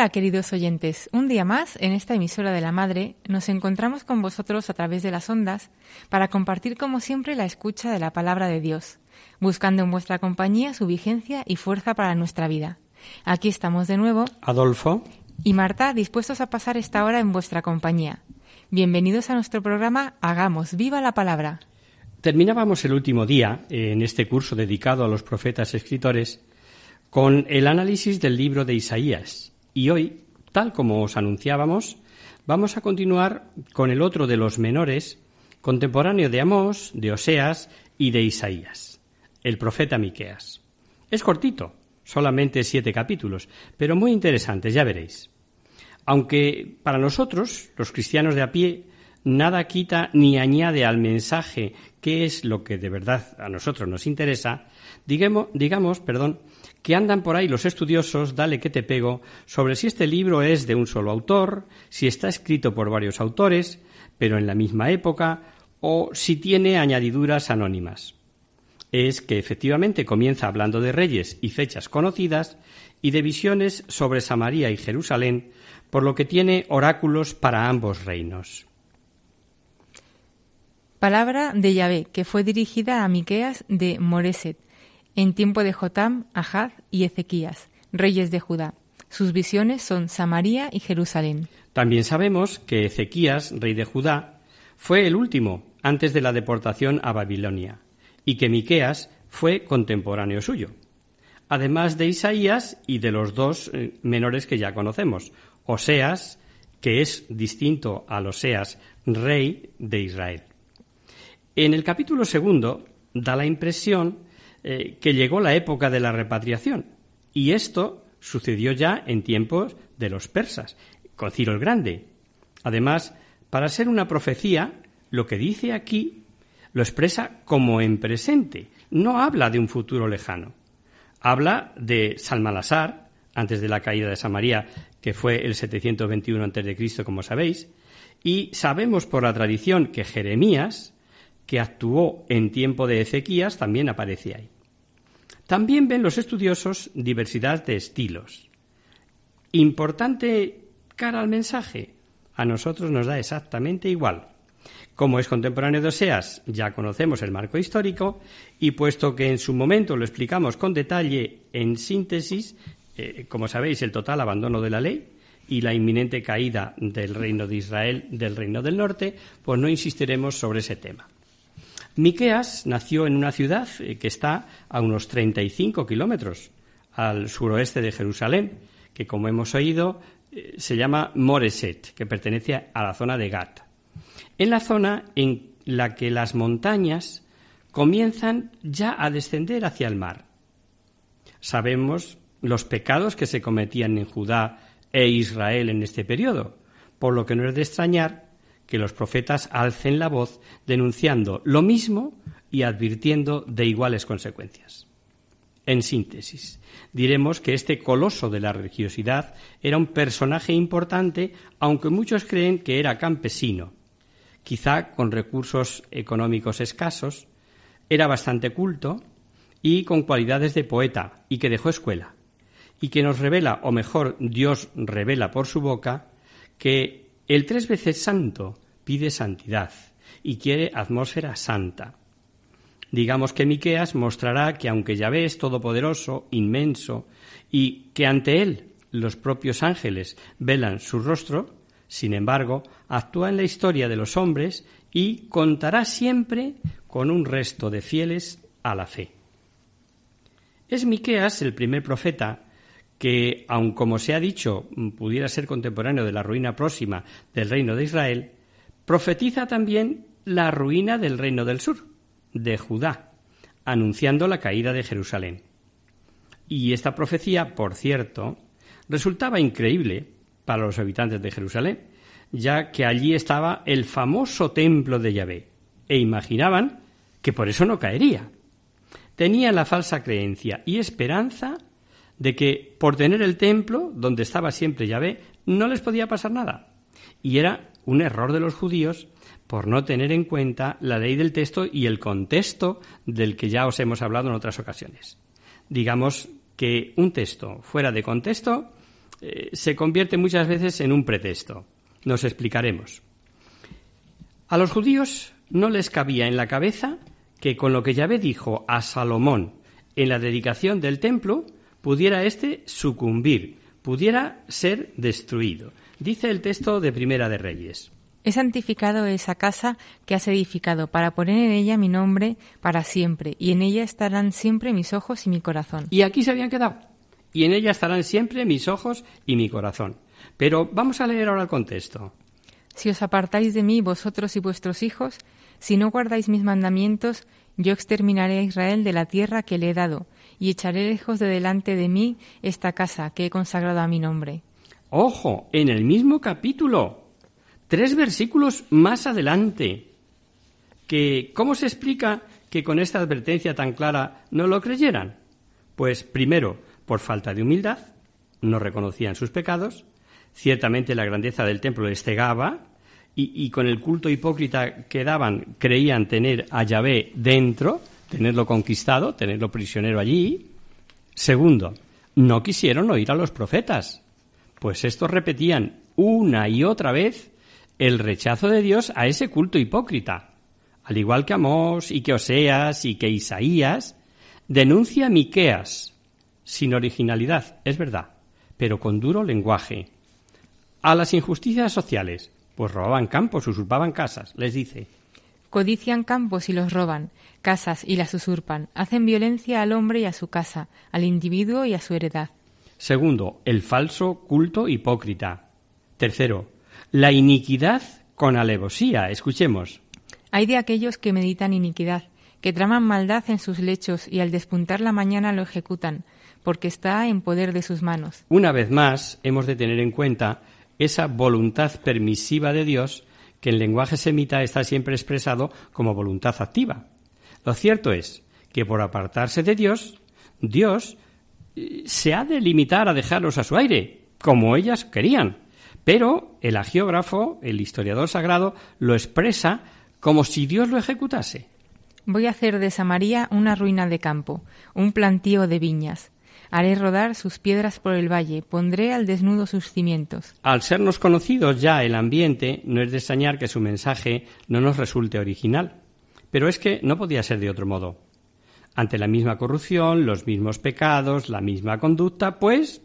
Hola queridos oyentes, un día más en esta emisora de la Madre nos encontramos con vosotros a través de las ondas para compartir como siempre la escucha de la palabra de Dios, buscando en vuestra compañía su vigencia y fuerza para nuestra vida. Aquí estamos de nuevo Adolfo, y Marta dispuestos a pasar esta hora en vuestra compañía. Bienvenidos a nuestro programa Hagamos viva la palabra. terminábamos el último día en este curso dedicado a los profetas escritores con el análisis del libro de Isaías. Y hoy, tal como os anunciábamos, vamos a continuar con el otro de los menores, contemporáneo de Amós, de Oseas y de Isaías, el profeta Miqueas. Es cortito, solamente siete capítulos, pero muy interesantes, ya veréis. Aunque para nosotros, los cristianos de a pie, nada quita ni añade al mensaje que es lo que de verdad a nosotros nos interesa, digamos, digamos perdón, que andan por ahí los estudiosos, dale que te pego, sobre si este libro es de un solo autor, si está escrito por varios autores, pero en la misma época, o si tiene añadiduras anónimas. Es que efectivamente comienza hablando de reyes y fechas conocidas y de visiones sobre Samaria y Jerusalén, por lo que tiene oráculos para ambos reinos. Palabra de Yahvé que fue dirigida a Miqueas de Moreset en tiempo de Jotam, Ahaz y Ezequías, reyes de Judá. Sus visiones son Samaria y Jerusalén. También sabemos que Ezequías, rey de Judá, fue el último antes de la deportación a Babilonia, y que Miqueas fue contemporáneo suyo, además de Isaías y de los dos eh, menores que ya conocemos, Oseas, que es distinto al Oseas, rey de Israel. En el capítulo segundo da la impresión eh, que llegó la época de la repatriación, y esto sucedió ya en tiempos de los persas, con Ciro el Grande. Además, para ser una profecía, lo que dice aquí lo expresa como en presente, no habla de un futuro lejano. Habla de Salmanasar, antes de la caída de Samaria, que fue el 721 a.C., como sabéis, y sabemos por la tradición que Jeremías, que actuó en tiempo de Ezequías, también aparece ahí. También ven los estudiosos diversidad de estilos. Importante cara al mensaje, a nosotros nos da exactamente igual. Como es contemporáneo de Oseas, ya conocemos el marco histórico y puesto que en su momento lo explicamos con detalle en síntesis, eh, como sabéis, el total abandono de la ley y la inminente caída del reino de Israel del reino del norte, pues no insistiremos sobre ese tema. Miqueas nació en una ciudad eh, que está a unos 35 kilómetros al suroeste de Jerusalén, que como hemos oído eh, se llama Moreset, que pertenece a la zona de Gat. En la zona en la que las montañas comienzan ya a descender hacia el mar. Sabemos los pecados que se cometían en Judá e Israel en este periodo, por lo que no es de extrañar que los profetas alcen la voz denunciando lo mismo y advirtiendo de iguales consecuencias. En síntesis, diremos que este coloso de la religiosidad era un personaje importante, aunque muchos creen que era campesino, quizá con recursos económicos escasos, era bastante culto y con cualidades de poeta, y que dejó escuela, y que nos revela, o mejor, Dios revela por su boca, que el tres veces santo pide santidad y quiere atmósfera santa. Digamos que Miqueas mostrará que aunque Yahvé es todopoderoso, inmenso, y que ante él los propios ángeles velan su rostro, sin embargo, actúa en la historia de los hombres y contará siempre con un resto de fieles a la fe. Es Miqueas el primer profeta que, aun como se ha dicho, pudiera ser contemporáneo de la ruina próxima del reino de Israel, profetiza también la ruina del reino del sur, de Judá, anunciando la caída de Jerusalén. Y esta profecía, por cierto, resultaba increíble para los habitantes de Jerusalén, ya que allí estaba el famoso templo de Yahvé, e imaginaban que por eso no caería. Tenían la falsa creencia y esperanza de que por tener el templo donde estaba siempre Yahvé no les podía pasar nada. Y era un error de los judíos por no tener en cuenta la ley del texto y el contexto del que ya os hemos hablado en otras ocasiones. Digamos que un texto fuera de contexto eh, se convierte muchas veces en un pretexto. Nos explicaremos. A los judíos no les cabía en la cabeza que con lo que Yahvé dijo a Salomón en la dedicación del templo, pudiera éste sucumbir, pudiera ser destruido. Dice el texto de Primera de Reyes. He santificado esa casa que has edificado para poner en ella mi nombre para siempre, y en ella estarán siempre mis ojos y mi corazón. Y aquí se habían quedado. Y en ella estarán siempre mis ojos y mi corazón. Pero vamos a leer ahora el contexto. Si os apartáis de mí, vosotros y vuestros hijos, si no guardáis mis mandamientos, yo exterminaré a Israel de la tierra que le he dado, y echaré lejos de delante de mí esta casa que he consagrado a mi nombre. Ojo, en el mismo capítulo, tres versículos más adelante, que ¿cómo se explica que con esta advertencia tan clara no lo creyeran? Pues primero, por falta de humildad, no reconocían sus pecados, ciertamente la grandeza del templo les cegaba, y, y, con el culto hipócrita que daban creían tener a Yahvé dentro, tenerlo conquistado, tenerlo prisionero allí. Segundo, no quisieron oír a los profetas, pues estos repetían una y otra vez el rechazo de Dios a ese culto hipócrita. Al igual que Amós y que Oseas y que Isaías, denuncia Miqueas, sin originalidad, es verdad, pero con duro lenguaje. A las injusticias sociales, pues robaban campos, usurpaban casas, les dice. Codician campos y los roban, casas y las usurpan, hacen violencia al hombre y a su casa, al individuo y a su heredad. Segundo, el falso culto hipócrita. Tercero, la iniquidad con alevosía. Escuchemos. Hay de aquellos que meditan iniquidad, que traman maldad en sus lechos y al despuntar la mañana lo ejecutan, porque está en poder de sus manos. Una vez más, hemos de tener en cuenta esa voluntad permisiva de Dios que en lenguaje semita está siempre expresado como voluntad activa. Lo cierto es que por apartarse de Dios, Dios eh, se ha de limitar a dejarlos a su aire, como ellas querían. Pero el agiógrafo, el historiador sagrado, lo expresa como si Dios lo ejecutase. Voy a hacer de Samaría una ruina de campo, un plantío de viñas. Haré rodar sus piedras por el valle, pondré al desnudo sus cimientos. Al sernos conocidos ya el ambiente, no es de extrañar que su mensaje no nos resulte original. Pero es que no podía ser de otro modo. Ante la misma corrupción, los mismos pecados, la misma conducta, pues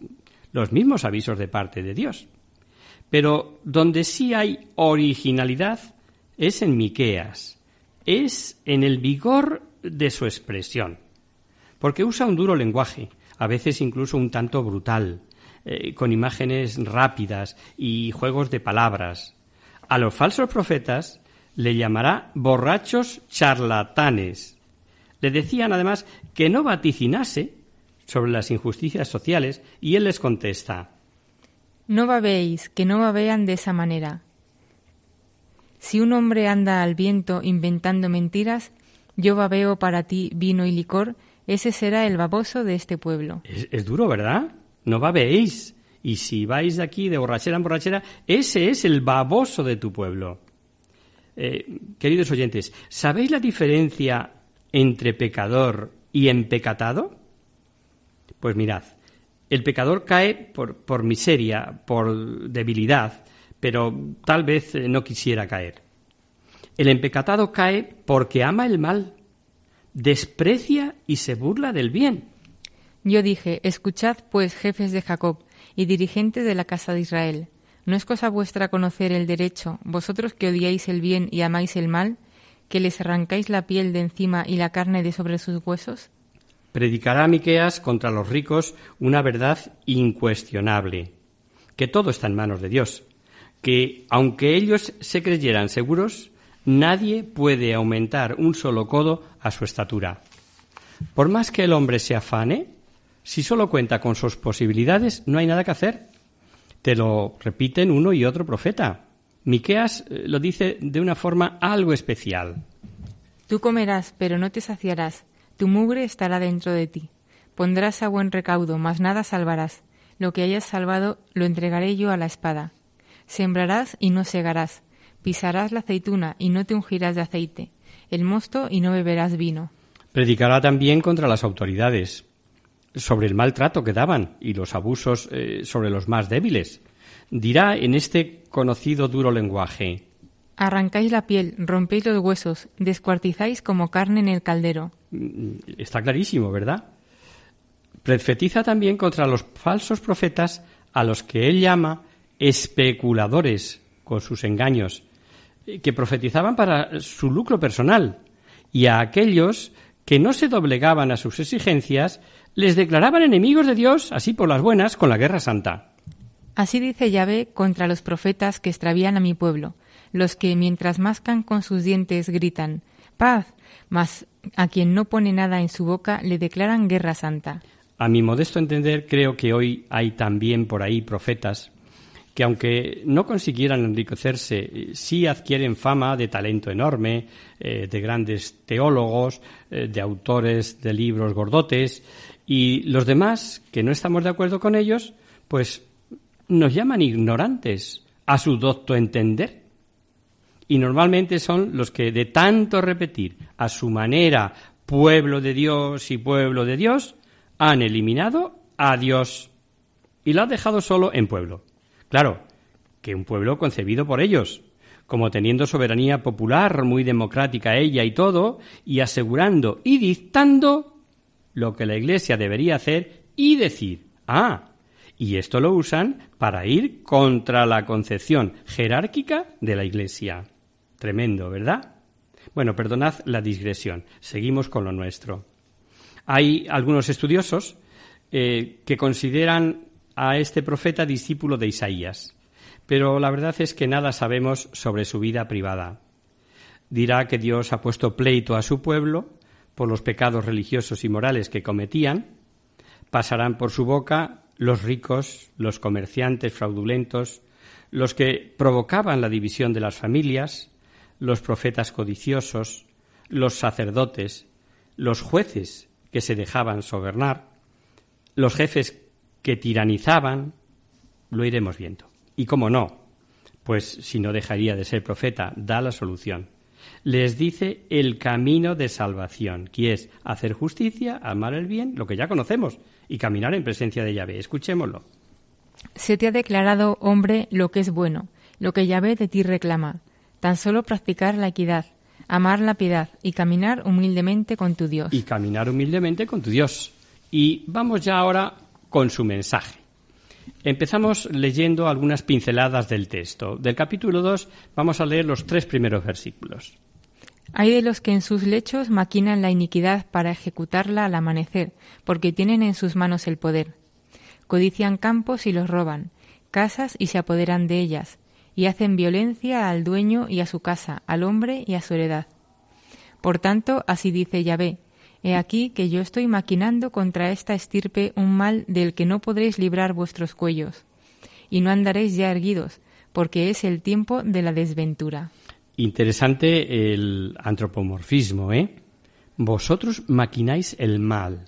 los mismos avisos de parte de Dios. Pero donde sí hay originalidad es en Miqueas, es en el vigor de su expresión, porque usa un duro lenguaje, a veces incluso un tanto brutal, eh, con imágenes rápidas y juegos de palabras. A los falsos profetas le llamará borrachos charlatanes. Le decían además que no vaticinase sobre las injusticias sociales y él les contesta No babéis, que no babean de esa manera. Si un hombre anda al viento inventando mentiras, yo babeo para ti vino y licor, ese será el baboso de este pueblo. Es, es duro, ¿verdad? No babeéis. Y si vais de aquí de borrachera en borrachera, ese es el baboso de tu pueblo. Eh, queridos oyentes, ¿sabéis la diferencia entre pecador y empecatado? Pues mirad, el pecador cae por, por miseria, por debilidad, pero tal vez eh, no quisiera caer. El empecatado cae porque ama el mal, desprecia y se burla del bien. Yo dije, escuchad pues, jefes de Jacob, y dirigentes de la casa de Israel. ¿No es cosa vuestra conocer el derecho, vosotros que odiáis el bien y amáis el mal, que les arrancáis la piel de encima y la carne de sobre sus huesos? Predicará Miqueas contra los ricos una verdad incuestionable, que todo está en manos de Dios, que aunque ellos se creyeran seguros, nadie puede aumentar un solo codo a su estatura. Por más que el hombre se afane, si solo cuenta con sus posibilidades, no hay nada que hacer. Te lo repiten uno y otro profeta. Miqueas eh, lo dice de una forma algo especial. Tú comerás, pero no te saciarás. Tu mugre estará dentro de ti. Pondrás a buen recaudo, mas nada salvarás. Lo que hayas salvado lo entregaré yo a la espada. Sembrarás y no segarás. Pisarás la aceituna y no te ungirás de aceite. El mosto y no beberás vino. Predicará también contra las autoridades, sobre el maltrato que daban y los abusos eh, sobre los más débiles. Dirá en este conocido duro lenguaje Arrancáis la piel, rompéis los huesos, descuartizáis como carne en el caldero. Mm, Está clarísimo, ¿verdad? Profetiza también contra los falsos profetas a los que él llama especuladores con sus engaños, eh, que profetizaban para su lucro personal, y a aquellos que no se doblegaban a sus exigencias, les declaraban enemigos de Dios, así por las buenas, con la guerra santa. Así dice Yahvé contra los profetas que extravían a mi pueblo, los que mientras mascan con sus dientes gritan paz, mas a quien no pone nada en su boca le declaran guerra santa. A mi modesto entender, creo que hoy hay también por ahí profetas que aunque no consiguieran enriquecerse, eh, sí adquieren fama de talento enorme, eh, de grandes teólogos, eh, de autores de libros gordotes, y los demás, que no estamos de acuerdo con ellos, pues nos llaman ignorantes a su docto entender. Y normalmente son los que de tanto repetir a su manera pueblo de Dios y pueblo de Dios, han eliminado a Dios y lo han dejado solo en pueblo. Claro, que un pueblo concebido por ellos, como teniendo soberanía popular, muy democrática ella y todo, y asegurando y dictando lo que la Iglesia debería hacer y decir. Ah, y esto lo usan para ir contra la concepción jerárquica de la Iglesia. Tremendo, ¿verdad? Bueno, perdonad la digresión. Seguimos con lo nuestro. Hay algunos estudiosos eh, que consideran a este profeta discípulo de Isaías, pero la verdad es que nada sabemos sobre su vida privada. Dirá que Dios ha puesto pleito a su pueblo por los pecados religiosos y morales que cometían, pasarán por su boca los ricos, los comerciantes fraudulentos, los que provocaban la división de las familias, los profetas codiciosos, los sacerdotes, los jueces que se dejaban sobernar, los jefes que tiranizaban, lo iremos viendo. Y cómo no, pues si no dejaría de ser profeta, da la solución. Les dice el camino de salvación, que es hacer justicia, amar el bien, lo que ya conocemos, y caminar en presencia de Yahvé. Escuchémoslo. Se te ha declarado, hombre, lo que es bueno, lo que Yahvé de ti reclama, tan solo practicar la equidad, amar la piedad y caminar humildemente con tu Dios. Y caminar humildemente con tu Dios. Y vamos ya ahora con su mensaje. Empezamos leyendo algunas pinceladas del texto. Del capítulo 2 vamos a leer los tres primeros versículos. Hay de los que en sus lechos maquinan la iniquidad para ejecutarla al amanecer, porque tienen en sus manos el poder. Codician campos y los roban, casas y se apoderan de ellas, y hacen violencia al dueño y a su casa, al hombre y a su heredad. Por tanto, así dice Yahvé, He aquí que yo estoy maquinando contra esta estirpe un mal del que no podréis librar vuestros cuellos, y no andaréis ya erguidos, porque es el tiempo de la desventura. Interesante el antropomorfismo, ¿eh? Vosotros maquináis el mal.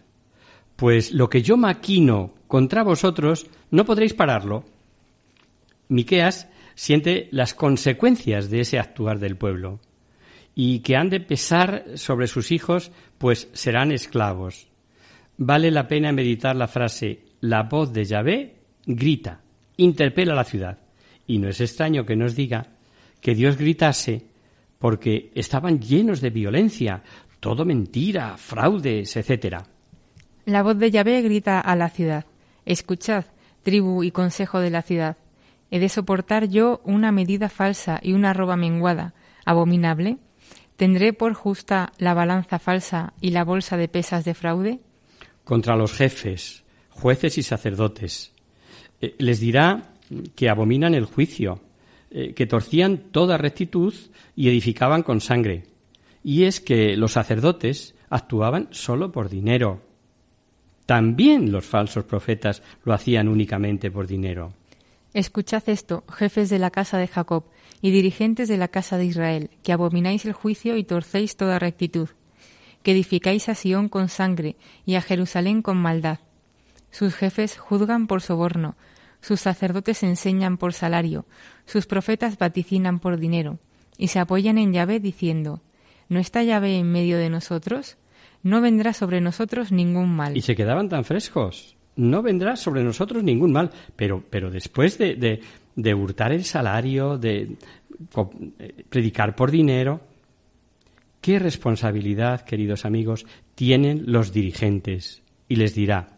Pues lo que yo maquino contra vosotros no podréis pararlo. Miqueas siente las consecuencias de ese actuar del pueblo y que han de pesar sobre sus hijos, pues serán esclavos. Vale la pena meditar la frase la voz de Yahvé grita, interpela a la ciudad. Y no es extraño que nos diga que Dios gritase porque estaban llenos de violencia, todo mentira, fraudes, etcétera. La voz de Yahvé grita a la ciudad, Escuchad, tribu y consejo de la ciudad. ¿He de soportar yo una medida falsa y una roba menguada, abominable? ¿Tendré por justa la balanza falsa y la bolsa de pesas de fraude? Contra los jefes, jueces y sacerdotes. Eh, les dirá que abominan el juicio, eh, que torcían toda rectitud y edificaban con sangre. Y es que los sacerdotes actuaban solo por dinero. También los falsos profetas lo hacían únicamente por dinero. Escuchad esto, jefes de la casa de Jacob y dirigentes de la casa de Israel, que abomináis el juicio y torcéis toda rectitud, que edificáis a Sión con sangre y a Jerusalén con maldad. Sus jefes juzgan por soborno, sus sacerdotes enseñan por salario, sus profetas vaticinan por dinero, y se apoyan en Yahvé diciendo, ¿No está Yahvé en medio de nosotros? No vendrá sobre nosotros ningún mal. Y se quedaban tan frescos. No vendrá sobre nosotros ningún mal. Pero, pero después de, de, de hurtar el salario, de eh, predicar por dinero, ¿qué responsabilidad, queridos amigos, tienen los dirigentes? Y les dirá,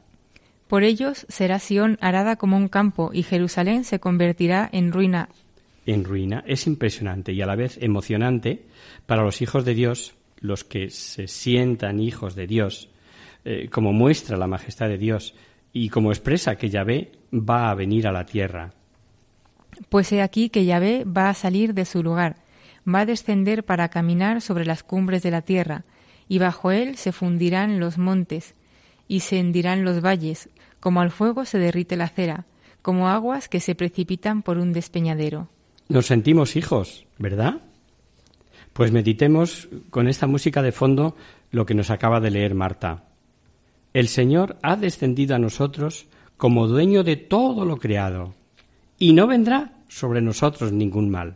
por ellos será Sión arada como un campo y Jerusalén se convertirá en ruina. En ruina. Es impresionante y a la vez emocionante para los hijos de Dios, los que se sientan hijos de Dios, eh, como muestra la majestad de Dios y como expresa que Yahvé va a venir a la tierra. Pues he aquí que Yahvé va a salir de su lugar, va a descender para caminar sobre las cumbres de la tierra, y bajo él se fundirán los montes, y se hendirán los valles, como al fuego se derrite la cera, como aguas que se precipitan por un despeñadero. Nos sentimos hijos, ¿verdad? Pues meditemos con esta música de fondo lo que nos acaba de leer Marta. El Señor ha descendido a nosotros como dueño de todo lo creado, y no vendrá sobre nosotros ningún mal.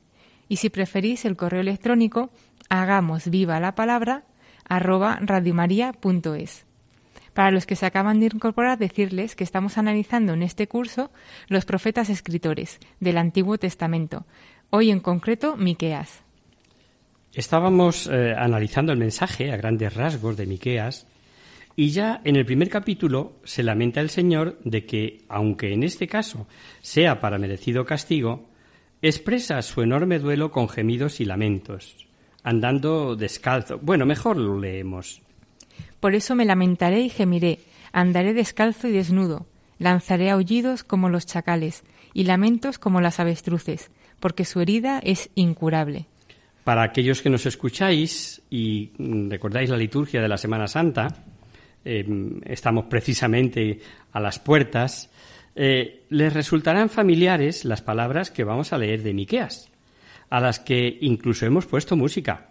Y si preferís el correo electrónico, hagamos viva la palabra arroba radiomaria.es. Para los que se acaban de incorporar, decirles que estamos analizando en este curso los profetas escritores del Antiguo Testamento, hoy en concreto Miqueas. Estábamos eh, analizando el mensaje a grandes rasgos de Miqueas y ya en el primer capítulo se lamenta el Señor de que, aunque en este caso sea para merecido castigo, expresa su enorme duelo con gemidos y lamentos, andando descalzo. Bueno, mejor lo leemos. Por eso me lamentaré y gemiré, andaré descalzo y desnudo, lanzaré aullidos como los chacales y lamentos como las avestruces, porque su herida es incurable. Para aquellos que nos escucháis y mm, recordáis la liturgia de la Semana Santa, eh, estamos precisamente a las puertas, eh, les resultarán familiares las palabras que vamos a leer de Miqueas, a las que incluso hemos puesto música,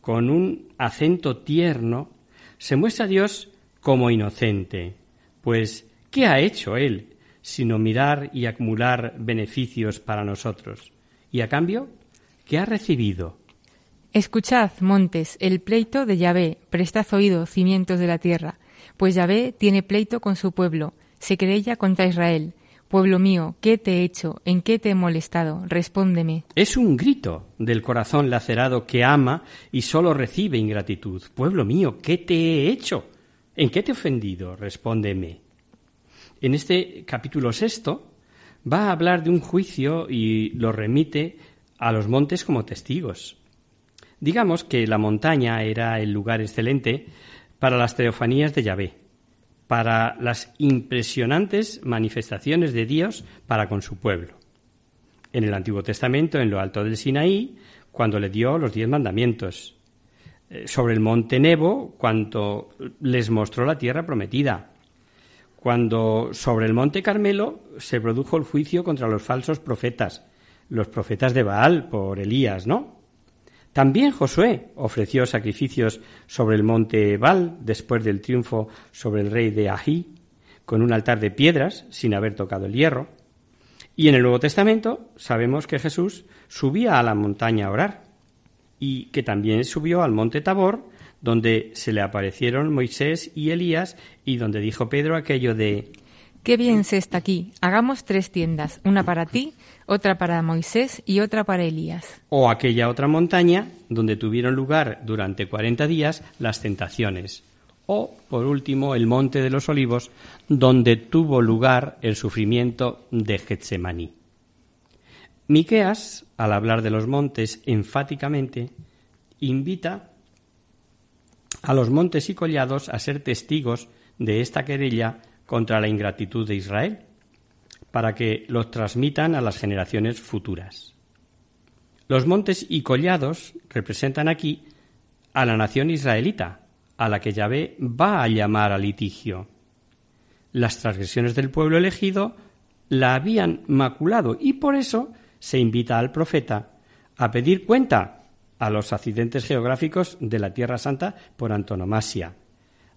con un acento tierno se muestra a Dios como inocente, pues ¿qué ha hecho Él sino mirar y acumular beneficios para nosotros? Y a cambio, ¿qué ha recibido? Escuchad, montes, el pleito de Yahvé, prestad oído, cimientos de la tierra, pues Yahvé tiene pleito con su pueblo, se querella contra Israel. Pueblo mío, ¿qué te he hecho? ¿En qué te he molestado? Respóndeme. Es un grito del corazón lacerado que ama y solo recibe ingratitud. Pueblo mío, ¿qué te he hecho? ¿En qué te he ofendido? Respóndeme. En este capítulo sexto va a hablar de un juicio y lo remite a los montes como testigos. Digamos que la montaña era el lugar excelente para las teofanías de Yahvé para las impresionantes manifestaciones de Dios para con su pueblo. En el Antiguo Testamento, en lo alto del Sinaí, cuando le dio los diez mandamientos. Eh, sobre el monte Nebo, cuando les mostró la tierra prometida. Cuando sobre el monte Carmelo se produjo el juicio contra los falsos profetas, los profetas de Baal por Elías, ¿no? También Josué ofreció sacrificios sobre el monte Ebal después del triunfo sobre el rey de Ají, con un altar de piedras sin haber tocado el hierro. Y en el Nuevo Testamento sabemos que Jesús subía a la montaña a orar y que también subió al monte Tabor, donde se le aparecieron Moisés y Elías y donde dijo Pedro aquello de Qué bien se está aquí. Hagamos tres tiendas, una para ti, otra para Moisés y otra para Elías. O aquella otra montaña donde tuvieron lugar durante cuarenta días las tentaciones. O, por último, el monte de los olivos, donde tuvo lugar el sufrimiento de Getsemaní. Miqueas, al hablar de los montes enfáticamente, invita a los montes y collados a ser testigos de esta querella contra la ingratitud de Israel, para que los transmitan a las generaciones futuras. Los montes y collados representan aquí a la nación israelita, a la que Yahvé va a llamar a litigio. Las transgresiones del pueblo elegido la habían maculado y por eso se invita al profeta a pedir cuenta a los accidentes geográficos de la Tierra Santa por antonomasia.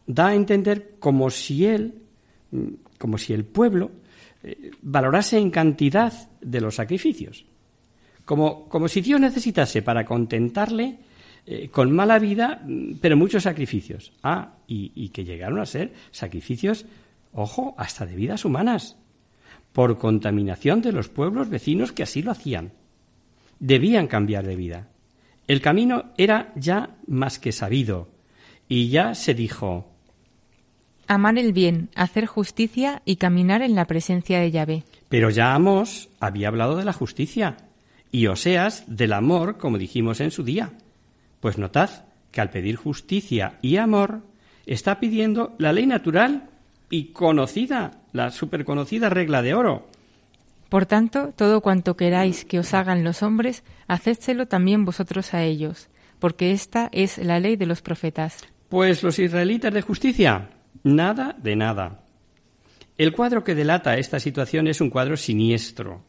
Da a entender como si él como si el pueblo eh, valorase en cantidad de los sacrificios, como, como si Dios necesitase para contentarle eh, con mala vida, mm, pero muchos sacrificios. Ah, y, y que llegaron a ser sacrificios, ojo, hasta de vidas humanas, por contaminación de los pueblos vecinos que así lo hacían. Debían cambiar de vida. El camino era ya más que sabido, y ya se dijo, amar el bien, hacer justicia y caminar en la presencia de Yahvé. Pero ya Amos había hablado de la justicia y Oseas del amor, como dijimos en su día. Pues notad que al pedir justicia y amor está pidiendo la ley natural y conocida, la superconocida regla de oro. Por tanto, todo cuanto queráis que os hagan los hombres, hacédselo también vosotros a ellos, porque esta es la ley de los profetas. Pues los israelitas de justicia, nada de nada. El cuadro que delata esta situación es un cuadro siniestro.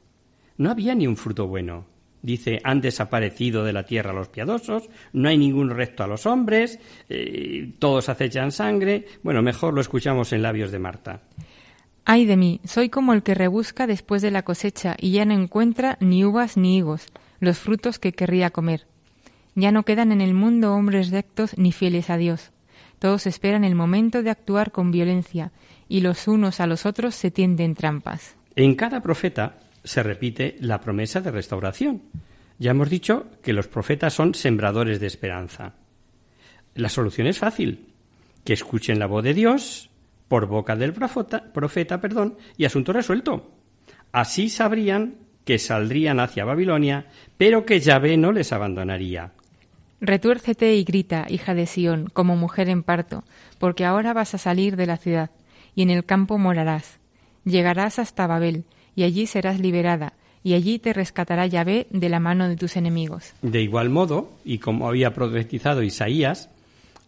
No había ni un fruto bueno. Dice, han desaparecido de la tierra los piadosos, no hay ningún recto a los hombres, eh, todos acechan sangre. Bueno, mejor lo escuchamos en labios de Marta. Ay de mí, soy como el que rebusca después de la cosecha y ya no encuentra ni uvas ni higos, los frutos que querría comer. Ya no quedan en el mundo hombres rectos ni fieles a Dios. Todos esperan el momento de actuar con violencia y los unos a los otros se tienden trampas. En cada profeta se repite la promesa de restauración. Ya hemos dicho que los profetas son sembradores de esperanza. La solución es fácil, que escuchen la voz de Dios por boca del profeta, perdón, y asunto resuelto. Así sabrían que saldrían hacia Babilonia, pero que Yahvé no les abandonaría. Retuércete y grita, hija de Sión, como mujer en parto, porque ahora vas a salir de la ciudad, y en el campo morarás. Llegarás hasta Babel, y allí serás liberada, y allí te rescatará Yahvé de la mano de tus enemigos. De igual modo, y como había profetizado Isaías,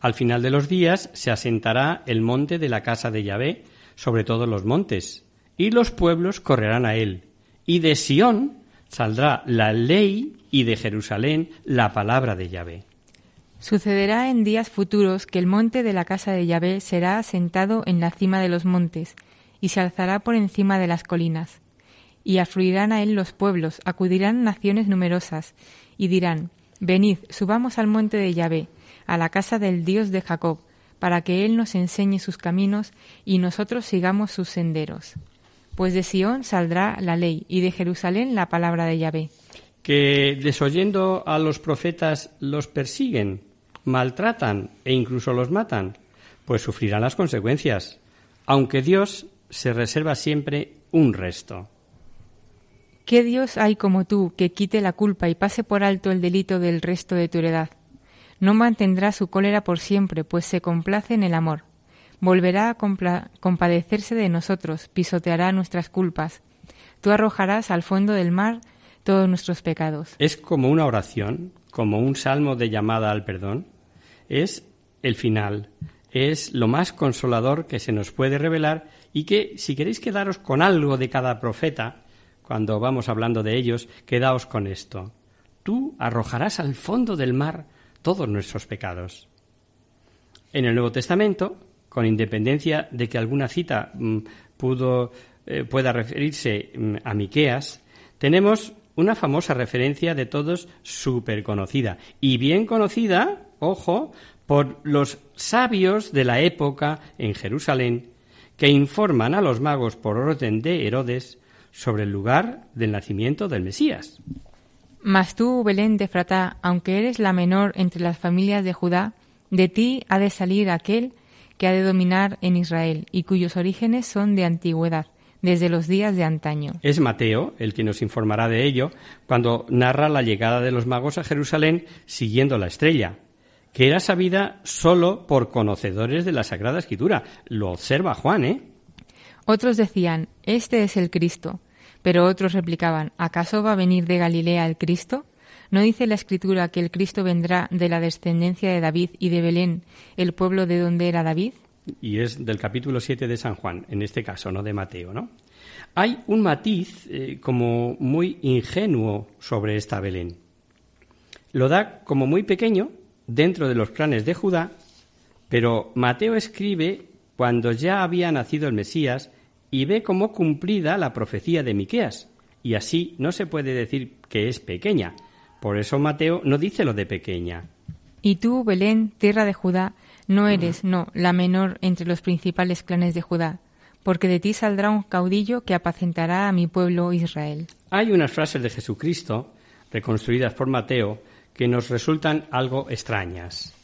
al final de los días se asentará el monte de la casa de Yahvé sobre todos los montes, y los pueblos correrán a él, y de Sión saldrá la ley y de Jerusalén la palabra de Yahvé. Sucederá en días futuros que el monte de la casa de Yahvé será asentado en la cima de los montes, y se alzará por encima de las colinas y afluirán a él los pueblos, acudirán naciones numerosas, y dirán, Venid, subamos al monte de Yahvé, a la casa del Dios de Jacob, para que él nos enseñe sus caminos y nosotros sigamos sus senderos. Pues de Sión saldrá la ley, y de Jerusalén la palabra de Yahvé. Que desoyendo a los profetas los persiguen, maltratan e incluso los matan, pues sufrirán las consecuencias, aunque Dios se reserva siempre un resto. ¿Qué Dios hay como tú que quite la culpa y pase por alto el delito del resto de tu heredad? No mantendrá su cólera por siempre, pues se complace en el amor. Volverá a compadecerse de nosotros, pisoteará nuestras culpas. Tú arrojarás al fondo del mar todos nuestros pecados. Es como una oración, como un salmo de llamada al perdón. Es el final, es lo más consolador que se nos puede revelar y que, si queréis quedaros con algo de cada profeta, cuando vamos hablando de ellos, quedaos con esto. Tú arrojarás al fondo del mar todos nuestros pecados. En el Nuevo Testamento, con independencia de que alguna cita mm, pudo, eh, pueda referirse mm, a Miqueas, tenemos una famosa referencia de todos súper conocida y bien conocida, ojo, por los sabios de la época en Jerusalén, que informan a los magos por orden de Herodes sobre el lugar del nacimiento del Mesías. Mas tú, Belén de Fratá, aunque eres la menor entre las familias de Judá, de ti ha de salir aquel que ha de dominar en Israel y cuyos orígenes son de antigüedad, desde los días de antaño. Es Mateo el que nos informará de ello cuando narra la llegada de los magos a Jerusalén siguiendo la estrella, que era sabida solo por conocedores de la Sagrada Escritura. Lo observa Juan, ¿eh? Otros decían, Este es el Cristo. Pero otros replicaban, ¿acaso va a venir de Galilea el Cristo? ¿No dice la Escritura que el Cristo vendrá de la descendencia de David y de Belén, el pueblo de donde era David? Y es del capítulo 7 de San Juan, en este caso, no de Mateo, ¿no? Hay un matiz eh, como muy ingenuo sobre esta Belén. Lo da como muy pequeño dentro de los planes de Judá, pero Mateo escribe cuando ya había nacido el Mesías y ve como cumplida la profecía de Miqueas, y así no se puede decir que es pequeña. Por eso Mateo no dice lo de pequeña. Y tú, Belén, tierra de Judá, no eres, no, la menor entre los principales clanes de Judá, porque de ti saldrá un caudillo que apacentará a mi pueblo Israel. Hay unas frases de Jesucristo, reconstruidas por Mateo, que nos resultan algo extrañas.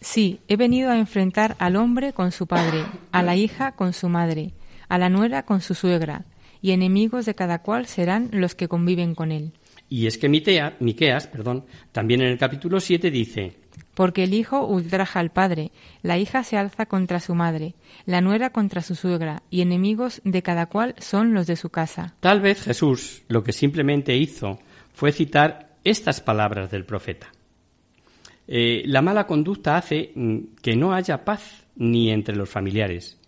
Sí, he venido a enfrentar al hombre con su padre, a la hija con su madre, a la nuera con su suegra, y enemigos de cada cual serán los que conviven con él. Y es que Miqueas, perdón, también en el capítulo 7 dice, porque el hijo ultraja al padre, la hija se alza contra su madre, la nuera contra su suegra, y enemigos de cada cual son los de su casa. Tal vez Jesús lo que simplemente hizo fue citar estas palabras del profeta. Eh, la mala conducta hace mm, que no haya paz ni entre los familiares.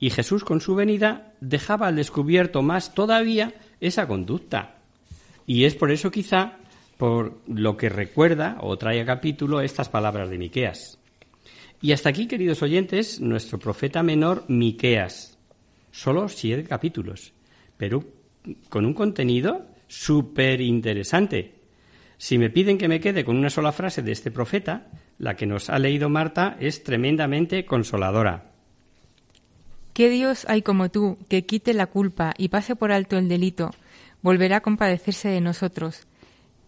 Y Jesús con su venida dejaba al descubierto más todavía esa conducta. Y es por eso quizá por lo que recuerda o trae a capítulo estas palabras de Miqueas. Y hasta aquí, queridos oyentes, nuestro profeta menor Miqueas. Solo siete capítulos, pero con un contenido súper interesante. Si me piden que me quede con una sola frase de este profeta, la que nos ha leído Marta es tremendamente consoladora. ¿Qué Dios hay como tú que quite la culpa y pase por alto el delito? Volverá a compadecerse de nosotros,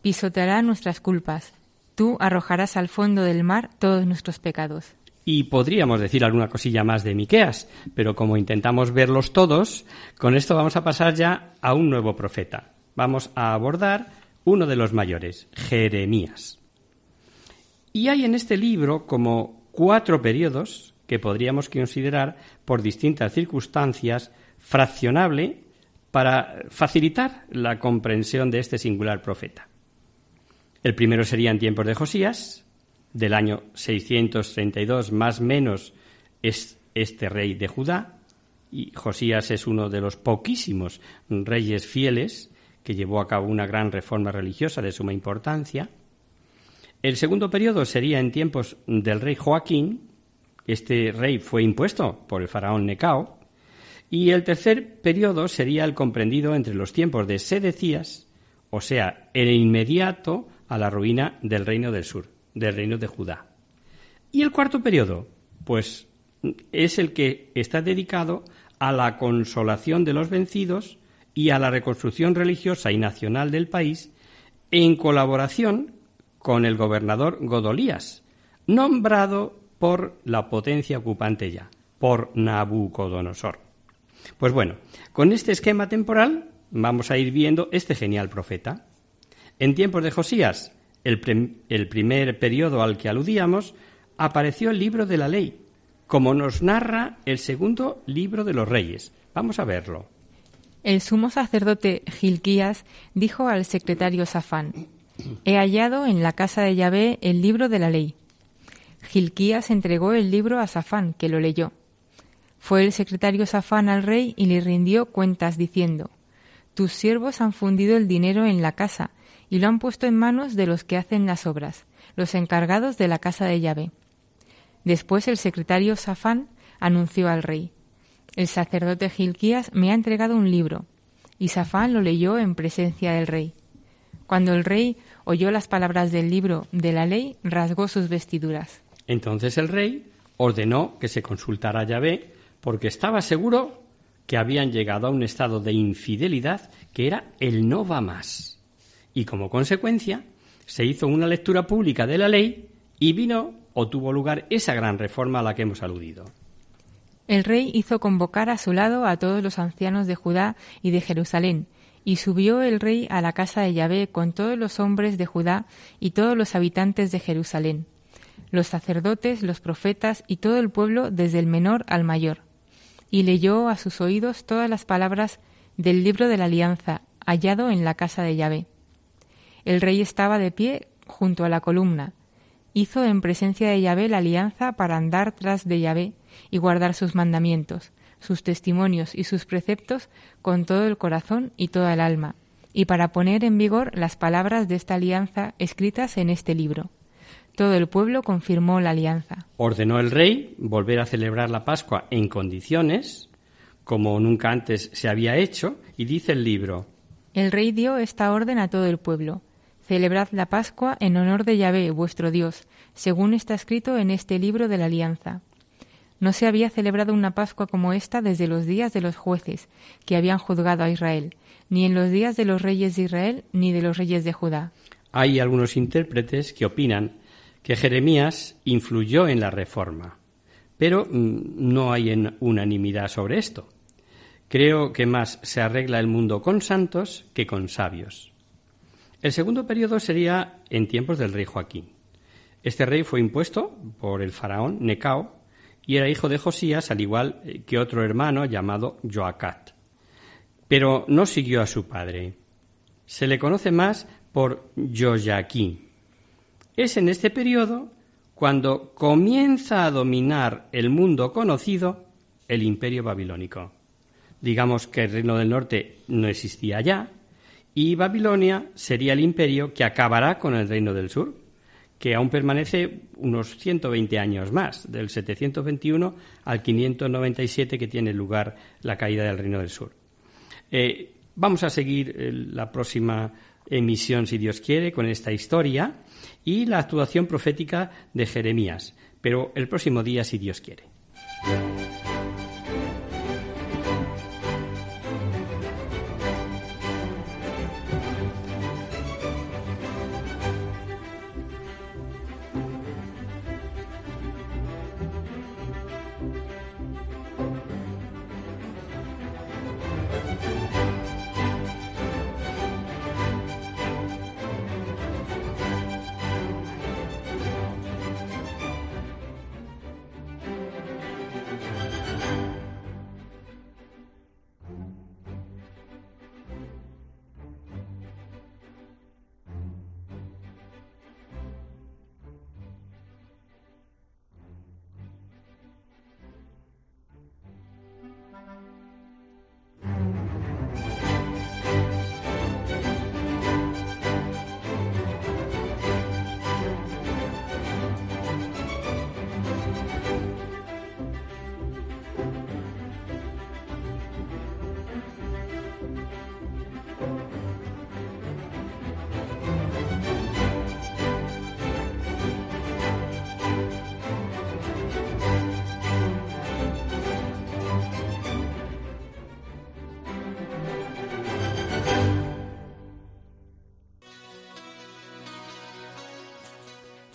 pisoteará nuestras culpas. Tú arrojarás al fondo del mar todos nuestros pecados. Y podríamos decir alguna cosilla más de Miqueas, pero como intentamos verlos todos, con esto vamos a pasar ya a un nuevo profeta. Vamos a abordar uno de los mayores, Jeremías. Y hay en este libro como cuatro periodos que podríamos considerar por distintas circunstancias fraccionable para facilitar la comprensión de este singular profeta. El primero sería en tiempos de Josías, del año 632 más menos es este rey de Judá, y Josías es uno de los poquísimos reyes fieles que llevó a cabo una gran reforma religiosa de suma importancia. El segundo periodo sería en tiempos del rey Joaquín, este rey fue impuesto por el faraón Necao, y el tercer periodo sería el comprendido entre los tiempos de Sedecías, o sea, el inmediato a la ruina del reino del sur, del reino de Judá. Y el cuarto periodo, pues es el que está dedicado a la consolación de los vencidos y a la reconstrucción religiosa y nacional del país en colaboración con el gobernador Godolías, nombrado por la potencia ocupante ya, por Nabucodonosor. Pues bueno, con este esquema temporal vamos a ir viendo este genial profeta. En tiempos de Josías, el, primer periodo al que aludíamos, apareció el libro de la ley, como nos narra el segundo libro de los reyes. Vamos a verlo. El sumo sacerdote Gilquías dijo al secretario Safán, He hallado en la casa de Yahvé el libro de la ley. Gilquías entregó el libro a Safán, que lo leyó. Fue el secretario Safán al rey y le rindió cuentas diciendo, Tus siervos han fundido el dinero en la casa y lo han puesto en manos de los que hacen las obras, los encargados de la casa de Yahvé. Después el secretario Safán anunció al rey, el sacerdote Gilquías me ha entregado un libro, y Safán lo leyó en presencia del rey. Cuando el rey oyó las palabras del libro de la ley, rasgó sus vestiduras. Entonces el rey ordenó que se consultara Yahvé, porque estaba seguro que habían llegado a un estado de infidelidad que era el no va más y como consecuencia se hizo una lectura pública de la ley y vino o tuvo lugar esa gran reforma a la que hemos aludido. El rey hizo convocar a su lado a todos los ancianos de Judá y de Jerusalén, y subió el rey a la casa de Yahvé con todos los hombres de Judá y todos los habitantes de Jerusalén, los sacerdotes, los profetas y todo el pueblo desde el menor al mayor, y leyó a sus oídos todas las palabras del libro de la alianza hallado en la casa de Yahvé. El rey estaba de pie junto a la columna. Hizo en presencia de Yahvé la alianza para andar tras de Yahvé y guardar sus mandamientos, sus testimonios y sus preceptos con todo el corazón y toda el alma, y para poner en vigor las palabras de esta alianza escritas en este libro. Todo el pueblo confirmó la alianza. Ordenó el rey volver a celebrar la Pascua en condiciones, como nunca antes se había hecho, y dice el libro. El rey dio esta orden a todo el pueblo Celebrad la Pascua en honor de Yahvé, vuestro Dios, según está escrito en este libro de la Alianza. No se había celebrado una Pascua como esta desde los días de los jueces que habían juzgado a Israel, ni en los días de los reyes de Israel, ni de los reyes de Judá. Hay algunos intérpretes que opinan que Jeremías influyó en la reforma, pero mm, no hay unanimidad sobre esto. Creo que más se arregla el mundo con santos que con sabios. El segundo periodo sería en tiempos del rey Joaquín. Este rey fue impuesto por el faraón Necao y era hijo de Josías, al igual que otro hermano llamado Joacat. Pero no siguió a su padre. Se le conoce más por Joaquín. Es en este periodo cuando comienza a dominar el mundo conocido el imperio babilónico. Digamos que el reino del norte no existía ya y Babilonia sería el imperio que acabará con el reino del sur, que aún permanece unos 120 años más, del 721 al 597 que tiene lugar la caída del reino del sur. Eh, vamos a seguir eh, la próxima emisión, si Dios quiere, con esta historia y la actuación profética de Jeremías, pero el próximo día, si Dios quiere.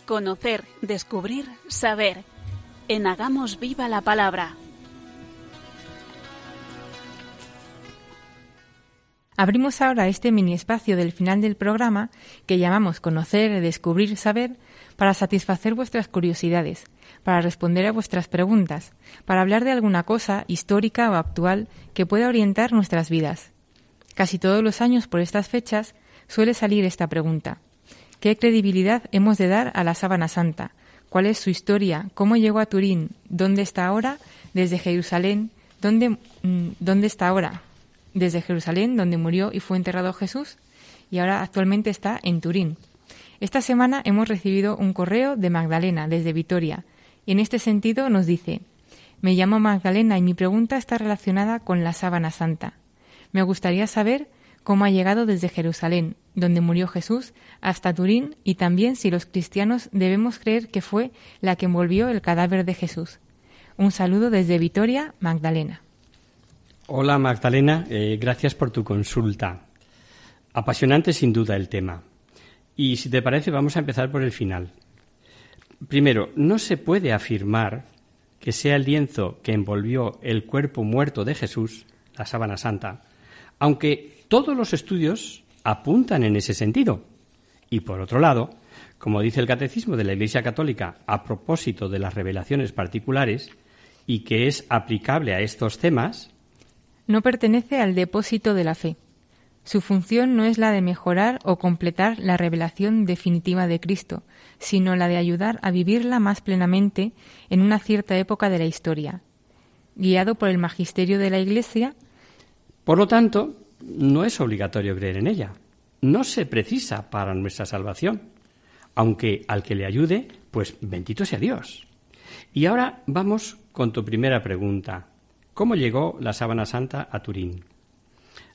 Conocer, descubrir, saber. En Hagamos Viva la Palabra. Abrimos ahora este mini espacio del final del programa que llamamos Conocer, Descubrir, Saber para satisfacer vuestras curiosidades, para responder a vuestras preguntas, para hablar de alguna cosa histórica o actual que pueda orientar nuestras vidas. Casi todos los años por estas fechas suele salir esta pregunta. ¿Qué credibilidad hemos de dar a la sábana santa? ¿Cuál es su historia? ¿Cómo llegó a Turín? ¿Dónde está ahora? Desde Jerusalén. ¿Dónde, mm, ¿Dónde está ahora? Desde Jerusalén, donde murió y fue enterrado Jesús, y ahora actualmente está en Turín. Esta semana hemos recibido un correo de Magdalena desde Vitoria, y en este sentido nos dice, me llamo Magdalena y mi pregunta está relacionada con la sábana santa. Me gustaría saber cómo ha llegado desde Jerusalén, donde murió Jesús, hasta Turín y también si los cristianos debemos creer que fue la que envolvió el cadáver de Jesús. Un saludo desde Vitoria, Magdalena. Hola Magdalena, eh, gracias por tu consulta. Apasionante sin duda el tema. Y si te parece vamos a empezar por el final. Primero, no se puede afirmar que sea el lienzo que envolvió el cuerpo muerto de Jesús, la sábana santa, aunque todos los estudios apuntan en ese sentido. Y por otro lado, como dice el Catecismo de la Iglesia Católica a propósito de las revelaciones particulares, y que es aplicable a estos temas, no pertenece al depósito de la fe. Su función no es la de mejorar o completar la revelación definitiva de Cristo, sino la de ayudar a vivirla más plenamente en una cierta época de la historia. Guiado por el magisterio de la Iglesia, por lo tanto, no es obligatorio creer en ella. No se precisa para nuestra salvación. Aunque al que le ayude, pues bendito sea Dios. Y ahora vamos con tu primera pregunta. ¿Cómo llegó la sábana santa a Turín?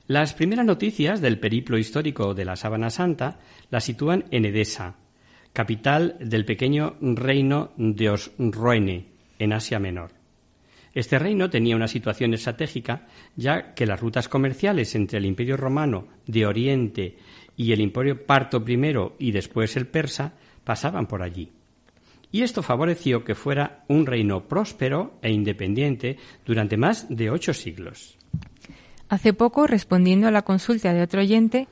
Las primeras noticias del periplo histórico de la sábana santa la sitúan en Edesa, capital del pequeño reino de Osroene, en Asia Menor. Este reino tenía una situación estratégica, ya que las rutas comerciales entre el Imperio romano de Oriente y el Imperio parto primero y después el persa pasaban por allí. Y esto favoreció que fuera un reino próspero e independiente durante más de ocho siglos. Hace poco, respondiendo a la consulta de otro oyente,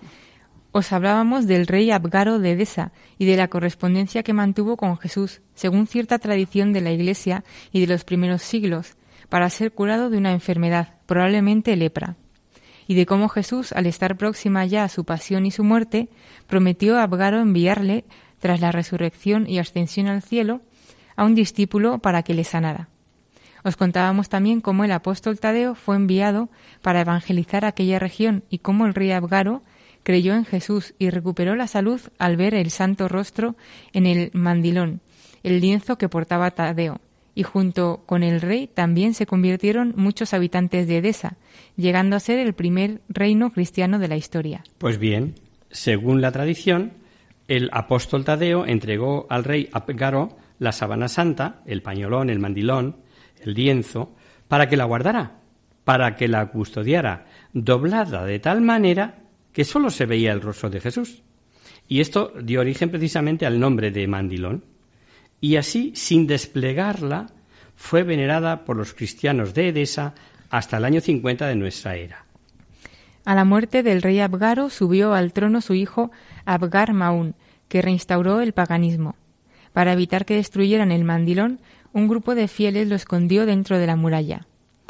os hablábamos del rey Abgaro de Edesa y de la correspondencia que mantuvo con Jesús, según cierta tradición de la Iglesia y de los primeros siglos, para ser curado de una enfermedad, probablemente lepra, y de cómo Jesús, al estar próxima ya a su pasión y su muerte, prometió a Abgaro enviarle, tras la resurrección y ascensión al cielo, a un discípulo para que le sanara. Os contábamos también cómo el apóstol Tadeo fue enviado para evangelizar aquella región y cómo el rey Abgaro creyó en Jesús y recuperó la salud al ver el santo rostro en el mandilón, el lienzo que portaba Tadeo. Y junto con el rey también se convirtieron muchos habitantes de Edesa, llegando a ser el primer reino cristiano de la historia. Pues bien, según la tradición, el apóstol Tadeo entregó al rey Abgaro la sábana santa, el pañolón, el mandilón, el lienzo, para que la guardara, para que la custodiara, doblada de tal manera que sólo se veía el rostro de Jesús. Y esto dio origen precisamente al nombre de mandilón. Y así, sin desplegarla, fue venerada por los cristianos de Edesa hasta el año 50 de nuestra era. A la muerte del rey Abgaro subió al trono su hijo Abgar Maún, que reinstauró el paganismo. Para evitar que destruyeran el mandilón, un grupo de fieles lo escondió dentro de la muralla.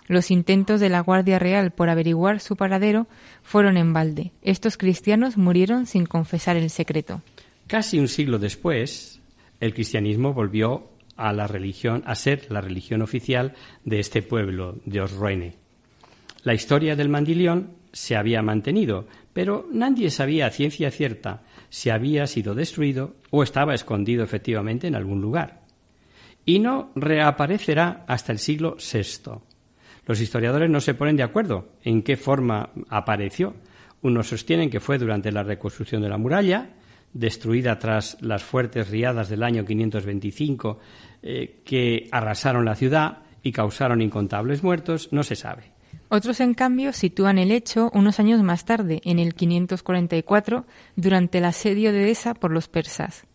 Los intentos de la Guardia Real por averiguar su paradero fueron en balde. Estos cristianos murieron sin confesar el secreto. Casi un siglo después, el cristianismo volvió a la religión, a ser la religión oficial de este pueblo de Osroene. La historia del mandilión se había mantenido, pero nadie sabía a ciencia cierta si había sido destruido o estaba escondido efectivamente en algún lugar. Y no reaparecerá hasta el siglo VI. Los historiadores no se ponen de acuerdo en qué forma apareció. Unos sostienen que fue durante la reconstrucción de la muralla, destruida tras las fuertes riadas del año 525 eh, que arrasaron la ciudad y causaron incontables muertos, no se sabe. Otros, en cambio, sitúan el hecho unos años más tarde, en el 544, durante el asedio de Edesa por los persas.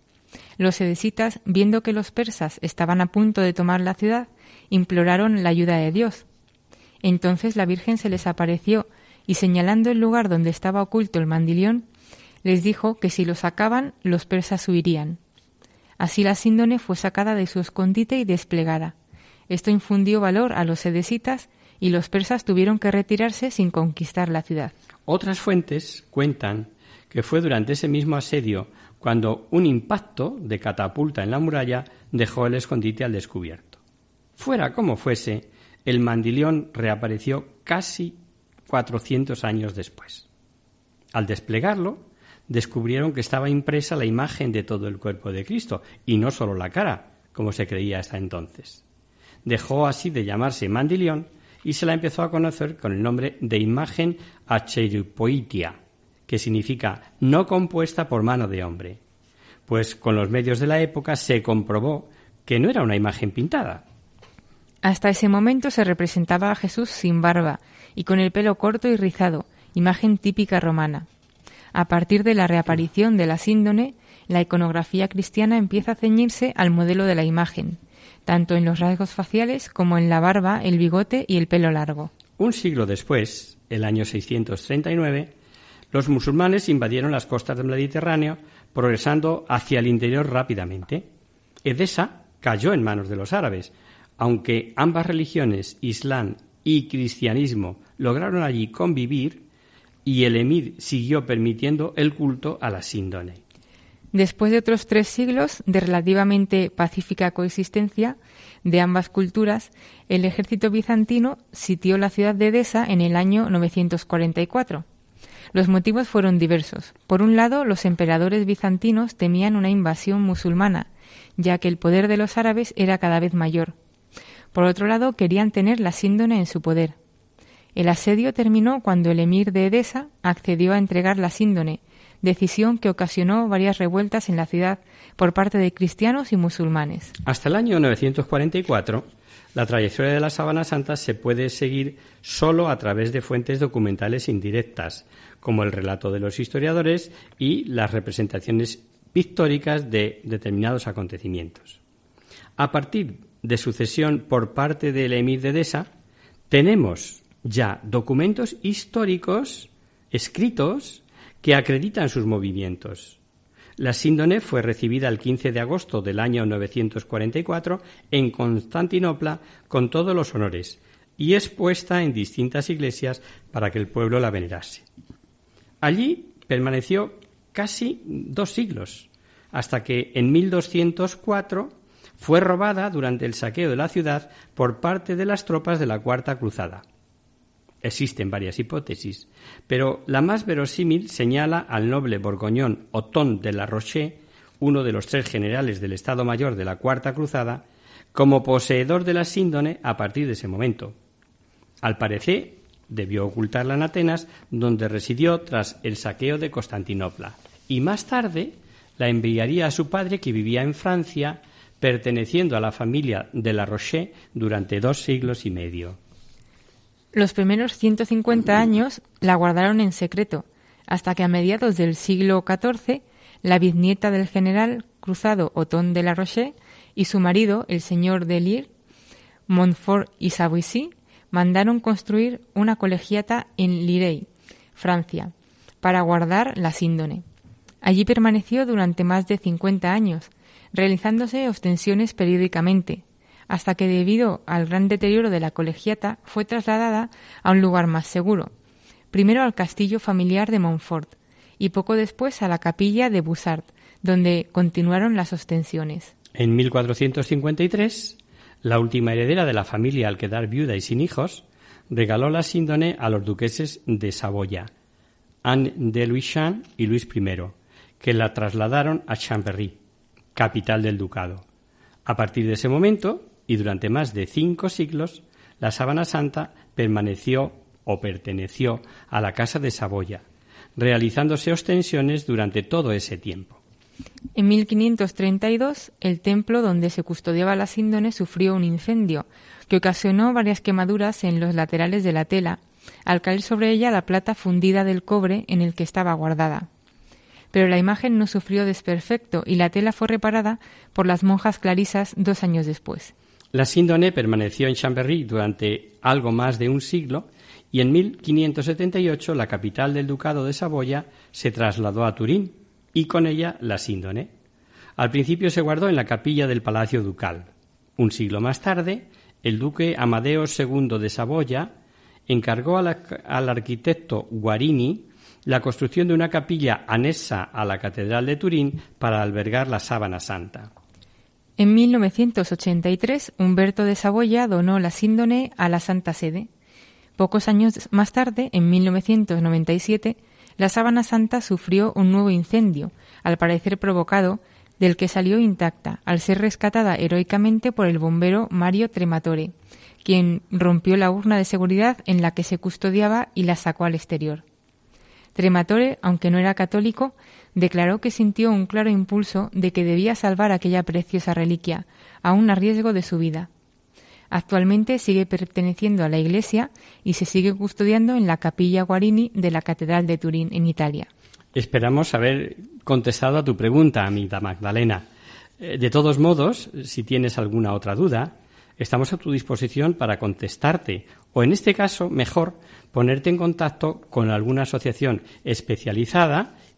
Los edesitas, viendo que los persas estaban a punto de tomar la ciudad, imploraron la ayuda de Dios, entonces la Virgen se les apareció y señalando el lugar donde estaba oculto el mandilión, les dijo que si lo sacaban, los persas huirían. Así la síndone fue sacada de su escondite y desplegada. Esto infundió valor a los edesitas y los persas tuvieron que retirarse sin conquistar la ciudad. Otras fuentes cuentan que fue durante ese mismo asedio cuando un impacto de catapulta en la muralla dejó el escondite al descubierto. Fuera como fuese, el mandilión reapareció casi 400 años después. Al desplegarlo, descubrieron que estaba impresa la imagen de todo el cuerpo de Cristo, y no solo la cara, como se creía hasta entonces. Dejó así de llamarse mandilión y se la empezó a conocer con el nombre de imagen acheripoitia, que significa no compuesta por mano de hombre, pues con los medios de la época se comprobó que no era una imagen pintada, hasta ese momento se representaba a Jesús sin barba y con el pelo corto y rizado, imagen típica romana. A partir de la reaparición de la síndone, la iconografía cristiana empieza a ceñirse al modelo de la imagen, tanto en los rasgos faciales como en la barba, el bigote y el pelo largo. Un siglo después, el año 639, los musulmanes invadieron las costas del Mediterráneo, progresando hacia el interior rápidamente. Edesa cayó en manos de los árabes, aunque ambas religiones, Islam y cristianismo, lograron allí convivir y el emir siguió permitiendo el culto a la síndone. Después de otros tres siglos de relativamente pacífica coexistencia de ambas culturas, el ejército bizantino sitió la ciudad de Edesa en el año 944. Los motivos fueron diversos. Por un lado, los emperadores bizantinos temían una invasión musulmana, ya que el poder de los árabes era cada vez mayor. Por otro lado, querían tener la síndone en su poder. El asedio terminó cuando el emir de Edesa accedió a entregar la síndone, decisión que ocasionó varias revueltas en la ciudad por parte de cristianos y musulmanes. Hasta el año 944, la trayectoria de la Sábana Santa se puede seguir solo a través de fuentes documentales indirectas, como el relato de los historiadores y las representaciones pictóricas de determinados acontecimientos. A partir de sucesión por parte del emir de Edesa, tenemos ya documentos históricos escritos que acreditan sus movimientos. La síndone fue recibida el 15 de agosto del año 944 en Constantinopla con todos los honores y expuesta en distintas iglesias para que el pueblo la venerase. Allí permaneció casi dos siglos, hasta que en 1204 fue robada durante el saqueo de la ciudad por parte de las tropas de la Cuarta Cruzada. Existen varias hipótesis, pero la más verosímil señala al noble borgoñón Otón de la Roche, uno de los tres generales del Estado Mayor de la Cuarta Cruzada, como poseedor de la síndone a partir de ese momento. Al parecer, debió ocultarla en Atenas, donde residió tras el saqueo de Constantinopla, y más tarde la enviaría a su padre que vivía en Francia, perteneciendo a la familia de la Roche durante dos siglos y medio. Los primeros 150 años la guardaron en secreto, hasta que a mediados del siglo XIV la bisnieta del general cruzado Otón de la Roche y su marido, el señor de Lire, Montfort y Savoisy, mandaron construir una colegiata en Lirey, Francia, para guardar la síndone. Allí permaneció durante más de 50 años, realizándose ostensiones periódicamente, hasta que debido al gran deterioro de la colegiata fue trasladada a un lugar más seguro, primero al castillo familiar de Montfort y poco después a la capilla de Bussard, donde continuaron las ostensiones. En 1453, la última heredera de la familia al quedar viuda y sin hijos, regaló la síndone a los duqueses de Saboya, Anne de Louis y Luis I, que la trasladaron a Chambéry, capital del ducado. A partir de ese momento, y durante más de cinco siglos la sábana santa permaneció o perteneció a la Casa de Saboya, realizándose ostensiones durante todo ese tiempo. En 1532, el templo donde se custodiaba la síndone sufrió un incendio que ocasionó varias quemaduras en los laterales de la tela, al caer sobre ella la plata fundida del cobre en el que estaba guardada. Pero la imagen no sufrió desperfecto y la tela fue reparada por las monjas clarisas dos años después. La síndone permaneció en Chambéry durante algo más de un siglo y en 1578 la capital del ducado de Saboya se trasladó a Turín y con ella la síndone. Al principio se guardó en la capilla del Palacio Ducal. Un siglo más tarde, el duque Amadeo II de Saboya encargó al, al arquitecto Guarini la construcción de una capilla anexa a la Catedral de Turín para albergar la sábana santa. En 1983, Humberto de Saboya donó la síndone a la Santa Sede. Pocos años más tarde, en 1997, la sábana santa sufrió un nuevo incendio, al parecer provocado, del que salió intacta, al ser rescatada heroicamente por el bombero Mario Trematore, quien rompió la urna de seguridad en la que se custodiaba y la sacó al exterior. Trematore, aunque no era católico, declaró que sintió un claro impulso de que debía salvar aquella preciosa reliquia, aun a riesgo de su vida. Actualmente sigue perteneciendo a la Iglesia y se sigue custodiando en la capilla Guarini de la Catedral de Turín, en Italia. Esperamos haber contestado a tu pregunta, amita Magdalena. Eh, de todos modos, si tienes alguna otra duda, estamos a tu disposición para contestarte o, en este caso, mejor, ponerte en contacto con alguna asociación especializada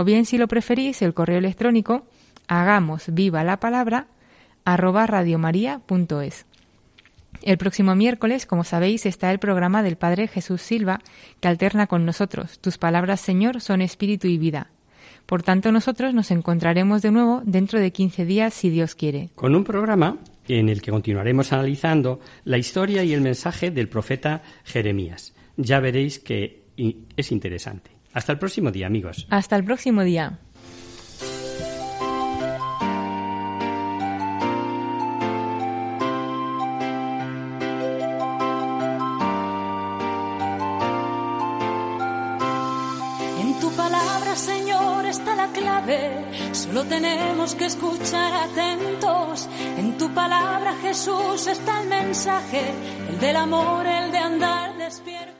o bien si lo preferís el correo electrónico hagamos viva la palabra arroba radiomaria.es. El próximo miércoles, como sabéis, está el programa del Padre Jesús Silva, que alterna con nosotros. Tus palabras, Señor, son espíritu y vida. Por tanto, nosotros nos encontraremos de nuevo dentro de 15 días, si Dios quiere. Con un programa en el que continuaremos analizando la historia y el mensaje del profeta Jeremías. Ya veréis que es interesante. Hasta el próximo día, amigos. Hasta el próximo día. En tu palabra, Señor, está la clave. Solo tenemos que escuchar atentos. En tu palabra, Jesús, está el mensaje, el del amor, el de andar despierto.